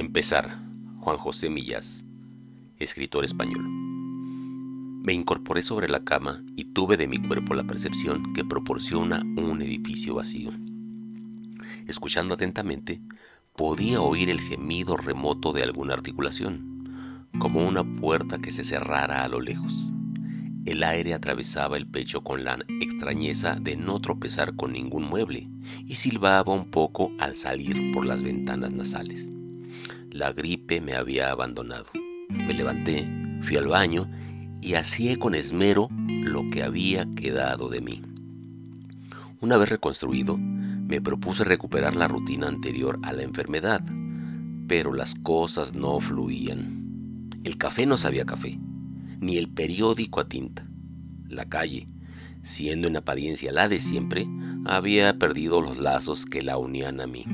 Empezar. Juan José Millás, escritor español. Me incorporé sobre la cama y tuve de mi cuerpo la percepción que proporciona un edificio vacío. Escuchando atentamente, podía oír el gemido remoto de alguna articulación, como una puerta que se cerrara a lo lejos. El aire atravesaba el pecho con la extrañeza de no tropezar con ningún mueble y silbaba un poco al salir por las ventanas nasales. La gripe me había abandonado. Me levanté, fui al baño y hacía con esmero lo que había quedado de mí. Una vez reconstruido, me propuse recuperar la rutina anterior a la enfermedad, pero las cosas no fluían. El café no sabía café, ni el periódico a tinta. La calle, siendo en apariencia la de siempre, había perdido los lazos que la unían a mí.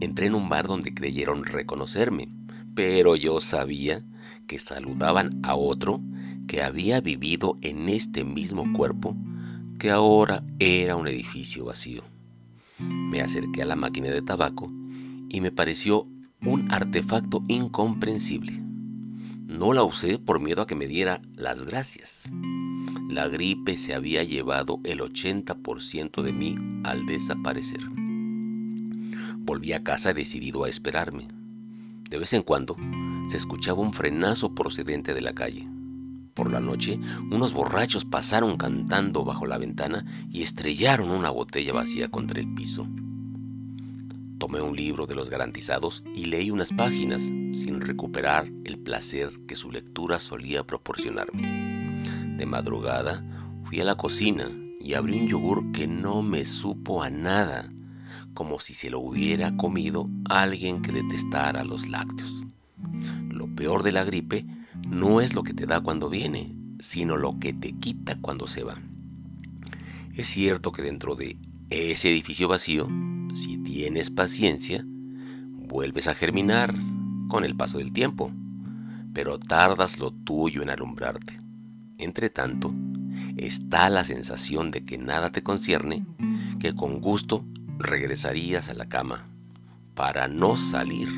Entré en un bar donde creyeron reconocerme, pero yo sabía que saludaban a otro que había vivido en este mismo cuerpo que ahora era un edificio vacío. Me acerqué a la máquina de tabaco y me pareció un artefacto incomprensible. No la usé por miedo a que me diera las gracias. La gripe se había llevado el 80% de mí al desaparecer. Volví a casa decidido a esperarme. De vez en cuando se escuchaba un frenazo procedente de la calle. Por la noche, unos borrachos pasaron cantando bajo la ventana y estrellaron una botella vacía contra el piso. Tomé un libro de los garantizados y leí unas páginas sin recuperar el placer que su lectura solía proporcionarme. De madrugada fui a la cocina y abrí un yogur que no me supo a nada como si se lo hubiera comido alguien que detestara los lácteos. Lo peor de la gripe no es lo que te da cuando viene, sino lo que te quita cuando se va. Es cierto que dentro de ese edificio vacío, si tienes paciencia, vuelves a germinar con el paso del tiempo, pero tardas lo tuyo en alumbrarte. Entre tanto, está la sensación de que nada te concierne, que con gusto regresarías a la cama para no salir